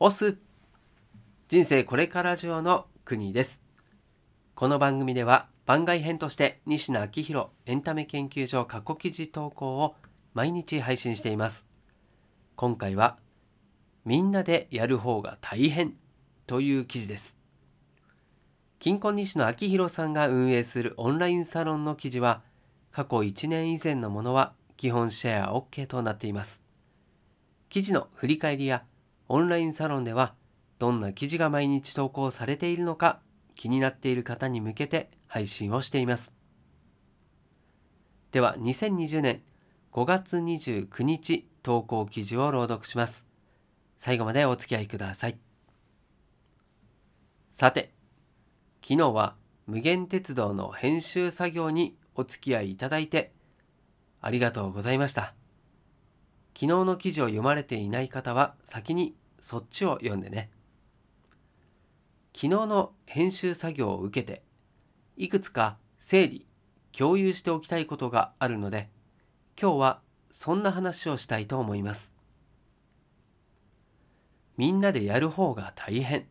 オス。人生これから上の国です。この番組では番外編として西野昭弘エンタメ研究所過去記事投稿を毎日配信しています。今回はみんなでやる方が大変という記事です。金婚西野昭弘さんが運営するオンラインサロンの記事は過去1年以前のものは基本シェア OK となっています。記事の振り返りやオンラインサロンではどんな記事が毎日投稿されているのか気になっている方に向けて配信をしています。では2020年5月29日投稿記事を朗読します。最後までお付き合いください。さて昨日は無限鉄道の編集作業にお付き合いいただいてありがとうございました。昨日の記事を読まれていない方は先にそっちを読んでね。昨日の編集作業を受けていくつか整理共有しておきたいことがあるので今日はそんな話をしたいと思います。みんなでやる方が大変。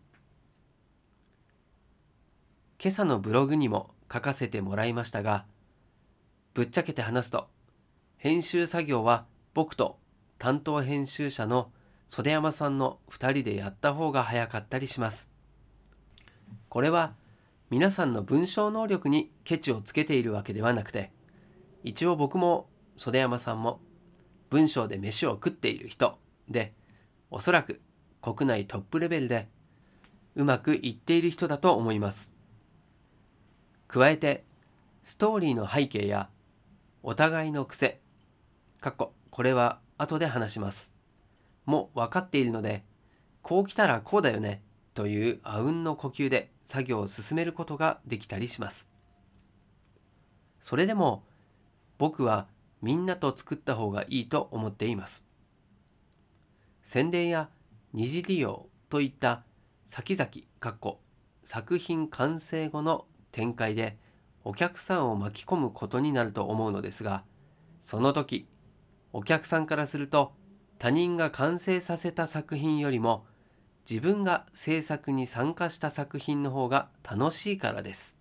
今朝のブログにも書かせてもらいましたがぶっちゃけて話すと編集作業は僕と担当編集者の袖山さんの2人でやった方が早かったりします。これは皆さんの文章能力にケチをつけているわけではなくて一応僕も袖山さんも文章で飯を食っている人でおそらく国内トップレベルでうまくいっている人だと思います。加えてストーリーの背景やお互いの癖過去これは後で話します。も分かっているので、こう来たらこうだよねというあうんの呼吸で作業を進めることができたりします。それでも僕はみんなと作った方がいいと思っています。宣伝や二次利用といった先々かっこ作品完成後の展開でお客さんを巻き込むことになると思うのですがその時お客さんからすると他人が完成させた作品よりも自分が制作に参加した作品の方が楽しいからです。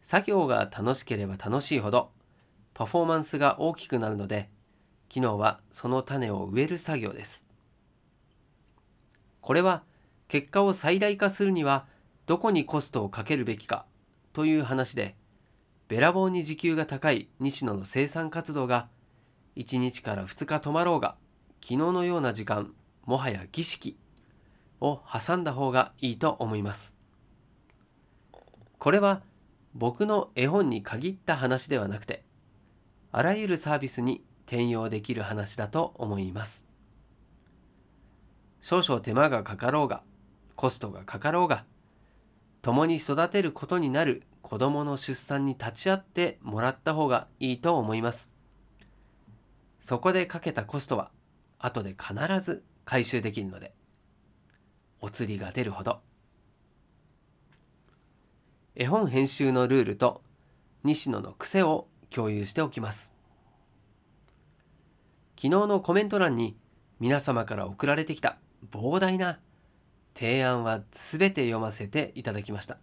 作業が楽しければ楽しいほどパフォーマンスが大きくなるので昨日はその種を植える作業です。これは結果を最大化するにはどこにコストをかけるべきかという話でべらぼうに時給が高い西野の生産活動が1日から2日止まろうが昨日のような時間もはや儀式を挟んだ方がいいと思います。これは僕の絵本に限った話ではなくてあらゆるサービスに転用できる話だと思います。少々手間がかかろうがコストがかかろうが共に育てることになる子供の出産に立ち会ってもらった方がいいと思います。そこでかけたコストは後で必ず回収できるのでお釣りが出るほど。絵本編集のルールと西野の癖を共有しておきます。昨日のコメント欄に皆様から送られてきた膨大な提案は全て読ませていただきました。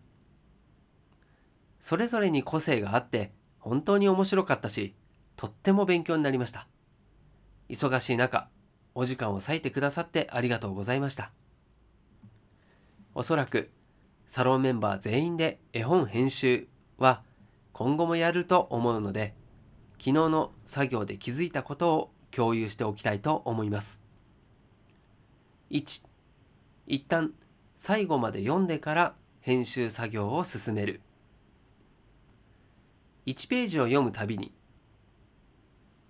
それぞれに個性があって本当に面白かったしとっても勉強になりました。忙しい中、お時間を割いてくださってありがとうございました。おそらく、サロンメンバー全員で絵本編集は今後もやると思うので、昨日の作業で気づいたことを共有しておきたいと思います。1、一旦最後まで読んでから編集作業を進める。1ページを読むたびに、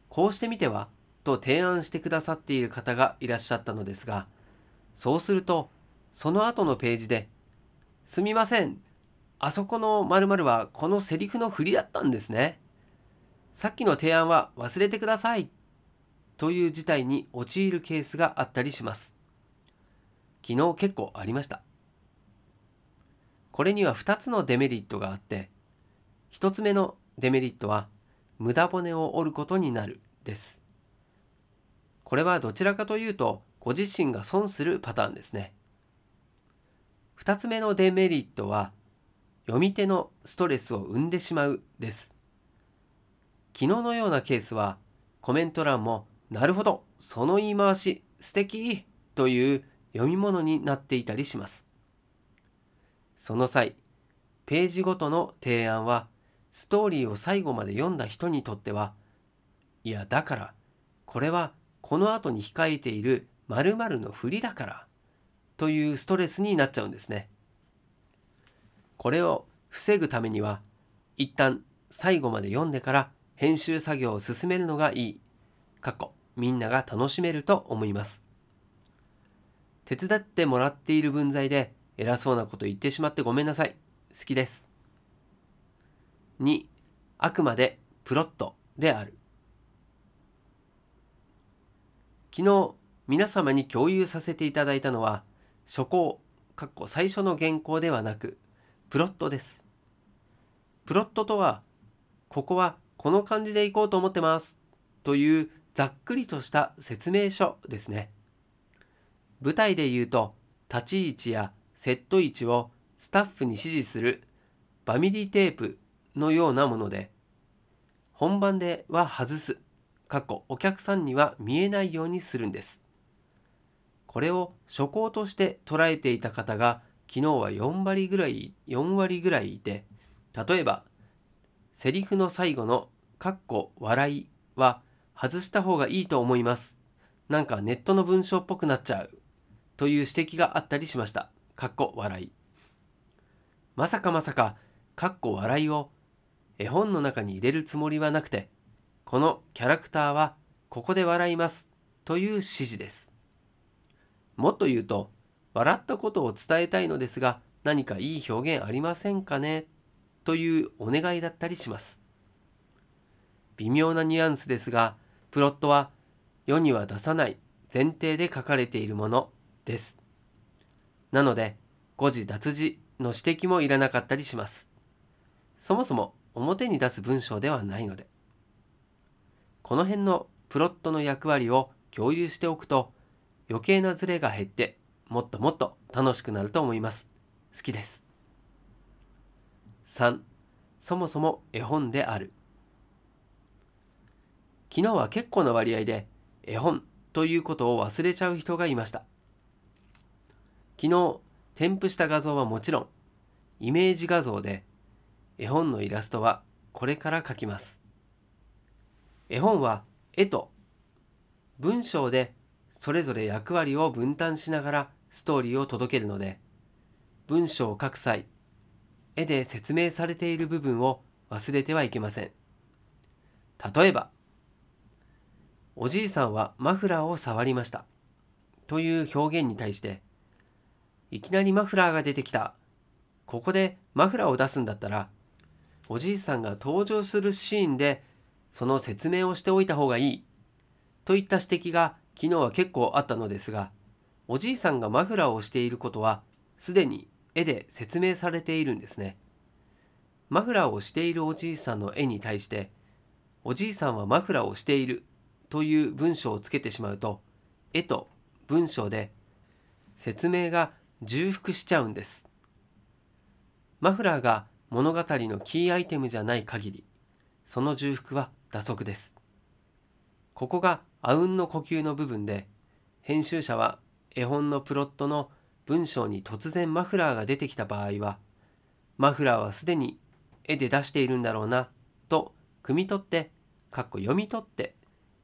こうしてみてはと提案してくださっている方がいらっしゃったのですが、そうすると、その後のページで、すみません、あそこの〇〇はこのセリフの振りだったんですね。さっきの提案は忘れてください。という事態に陥るケースがあったりします。昨日結構ありました。これには2つのデメリットがあって、1つ目のデメリットは、無駄骨を折ることになるです。これはどちらかというとご自身が損するパターンですね。2つ目のデメリットは読み手のストレスを生んでしまうです。昨日のようなケースはコメント欄もなるほどその言い回し素敵という読み物になっていたりします。その際ページごとの提案はストーリーを最後まで読んだ人にとってはいやだからこれはこの後に控えている〇〇の振りだからというストレスになっちゃうんですね。これを防ぐためには一旦最後まで読んでから編集作業を進めるのがいい。過去みんなが楽しめると思います。手伝ってもらっている分際で偉そうなこと言ってしまってごめんなさい。好きです。2、あくまでプロットである。昨日皆様に共有させていただいたのは初稿、かっこ最初の原稿ではなくプロットです。プロットとはここはこの感じでいこうと思ってますというざっくりとした説明書ですね。舞台で言うと立ち位置やセット位置をスタッフに指示するバミリテープのようなもので本番では外す過去お客さんには見えないようにするんです。これを初稿として捉えていた方が昨日は4割ぐらい、4割ぐらいいて、例えば、セリフの最後のカッコ笑いは外した方がいいと思います。なんかネットの文章っぽくなっちゃう。という指摘があったりしました。かっこ笑い。まさかまさか、かっこ笑いを絵本の中に入れるつもりはなくて、このキャラクターはここで笑いますという指示です。もっと言うと、笑ったことを伝えたいのですが、何かいい表現ありませんかねというお願いだったりします。微妙なニュアンスですが、プロットは世には出さない前提で書かれているものです。なので、誤字脱字の指摘もいらなかったりします。そもそも表に出す文章ではないので。この辺のプロットの役割を共有しておくと余計なズレが減ってもっともっと楽しくなると思います。好きです。3. そもそも絵本である。昨日は結構な割合で絵本ということを忘れちゃう人がいました。昨日添付した画像はもちろんイメージ画像で絵本のイラストはこれから描きます。絵本は絵と文章でそれぞれ役割を分担しながらストーリーを届けるので文章を書く際絵で説明されている部分を忘れてはいけません。例えばおじいさんはマフラーを触りましたという表現に対していきなりマフラーが出てきた。ここでマフラーを出すんだったらおじいさんが登場するシーンでその説明をしておいた方がいい。といった指摘が昨日は結構あったのですがおじいさんがマフラーをしていることはすでに絵で説明されているんですね。マフラーをしているおじいさんの絵に対しておじいさんはマフラーをしているという文章をつけてしまうと絵と文章で説明が重複しちゃうんです。マフラーが物語のキーアイテムじゃない限りその重複は打足です。ここがあうんの呼吸の部分で、編集者は絵本のプロットの文章に突然マフラーが出てきた場合は、マフラーはすでに絵で出しているんだろうなと汲み取って、かっこ読み取って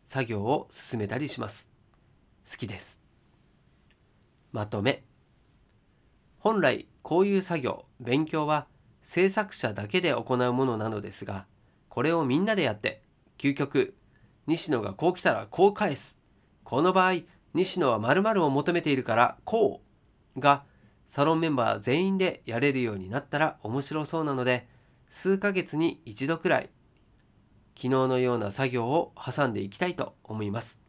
作業を進めたりします。好きです。まとめ。本来こういう作業、勉強は制作者だけで行うものなのですが、これをみんなでやって、究極、西野がこう来たらこう返す。この場合、西野は〇〇を求めているからこうが、サロンメンバー全員でやれるようになったら面白そうなので、数ヶ月に一度くらい、昨日のような作業を挟んでいきたいと思います。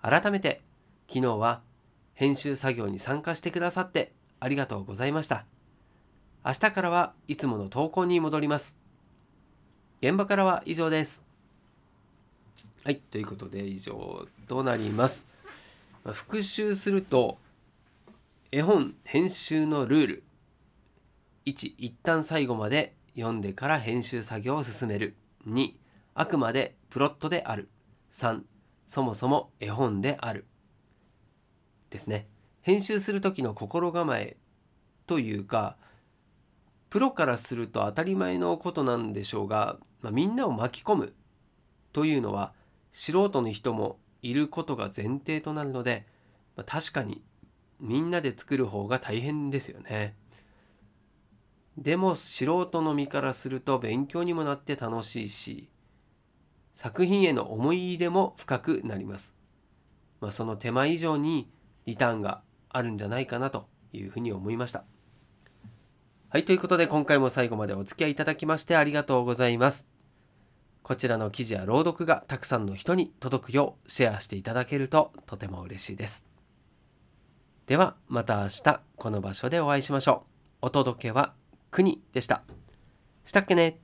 改めて、昨日は編集作業に参加してくださってありがとうございました。明日からはいつもの投稿に戻ります。現場からは以上です。はい、ということで以上となります。復習すると絵本編集のルール。1一旦最後まで読んでから編集作業を進める。2あくまでプロットである。3そもそも絵本である。ですね。編集する時の心構えというかプロからすると当たり前のことなんでしょうが、まあ、みんなを巻き込むというのは素人の人もいることが前提となるので、まあ、確かにみんなで作る方が大変ですよね。でも素人の身からすると勉強にもなって楽しいし作品への思い入れも深くなります。まあ、その手間以上にリターンがあるんじゃないかなというふうに思いました。はい、ということで今回も最後までお付き合いいただきましてありがとうございます。こちらの記事や朗読がたくさんの人に届くようシェアしていただけるととても嬉しいです。ではまた明日この場所でお会いしましょう。お届けは国でした。したっけね